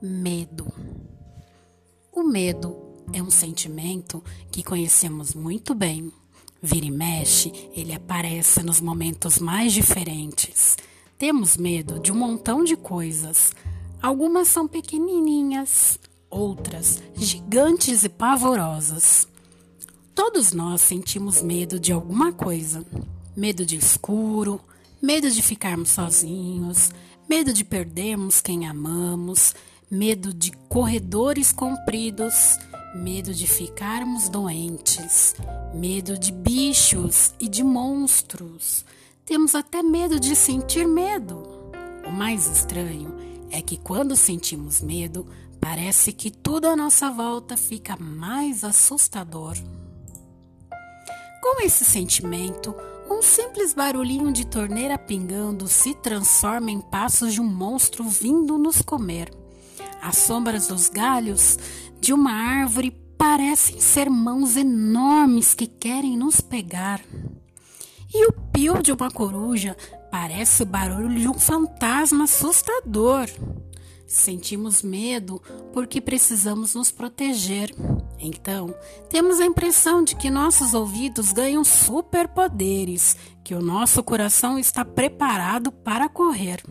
Medo. O medo é um sentimento que conhecemos muito bem. Vira e mexe, ele aparece nos momentos mais diferentes. Temos medo de um montão de coisas. Algumas são pequenininhas, outras gigantes e pavorosas. Todos nós sentimos medo de alguma coisa. Medo de escuro, medo de ficarmos sozinhos, medo de perdermos quem amamos, medo de corredores compridos, medo de ficarmos doentes, medo de bichos e de monstros. Temos até medo de sentir medo. O mais estranho é que quando sentimos medo, parece que tudo à nossa volta fica mais assustador. Com esse sentimento, um simples barulhinho de torneira pingando se transforma em passos de um monstro vindo nos comer. As sombras dos galhos de uma árvore parecem ser mãos enormes que querem nos pegar. E o pio de uma coruja parece o barulho de um fantasma assustador. Sentimos medo porque precisamos nos proteger. Então, temos a impressão de que nossos ouvidos ganham superpoderes, que o nosso coração está preparado para correr.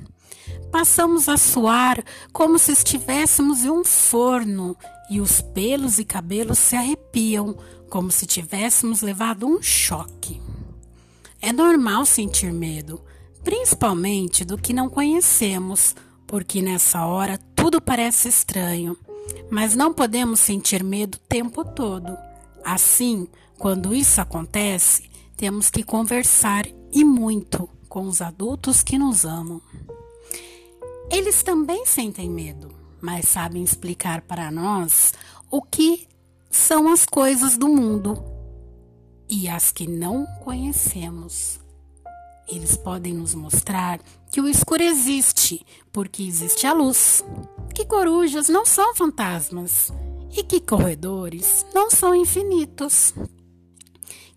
Passamos a suar como se estivéssemos em um forno e os pelos e cabelos se arrepiam como se tivéssemos levado um choque. É normal sentir medo, principalmente do que não conhecemos, porque nessa hora tudo parece estranho, mas não podemos sentir medo o tempo todo. Assim, quando isso acontece, temos que conversar e muito com os adultos que nos amam. Eles também sentem medo, mas sabem explicar para nós o que são as coisas do mundo e as que não conhecemos. Eles podem nos mostrar que o escuro existe, porque existe a luz, que corujas não são fantasmas e que corredores não são infinitos,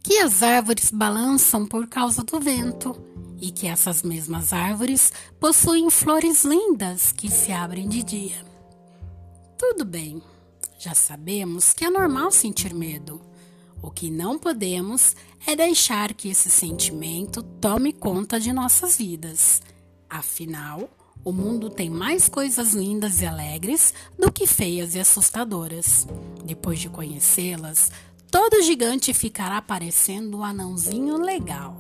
que as árvores balançam por causa do vento e que essas mesmas árvores possuem flores lindas que se abrem de dia. Tudo bem, já sabemos que é normal sentir medo. O que não podemos é deixar que esse sentimento tome conta de nossas vidas. Afinal, o mundo tem mais coisas lindas e alegres do que feias e assustadoras. Depois de conhecê-las, todo gigante ficará parecendo um anãozinho legal.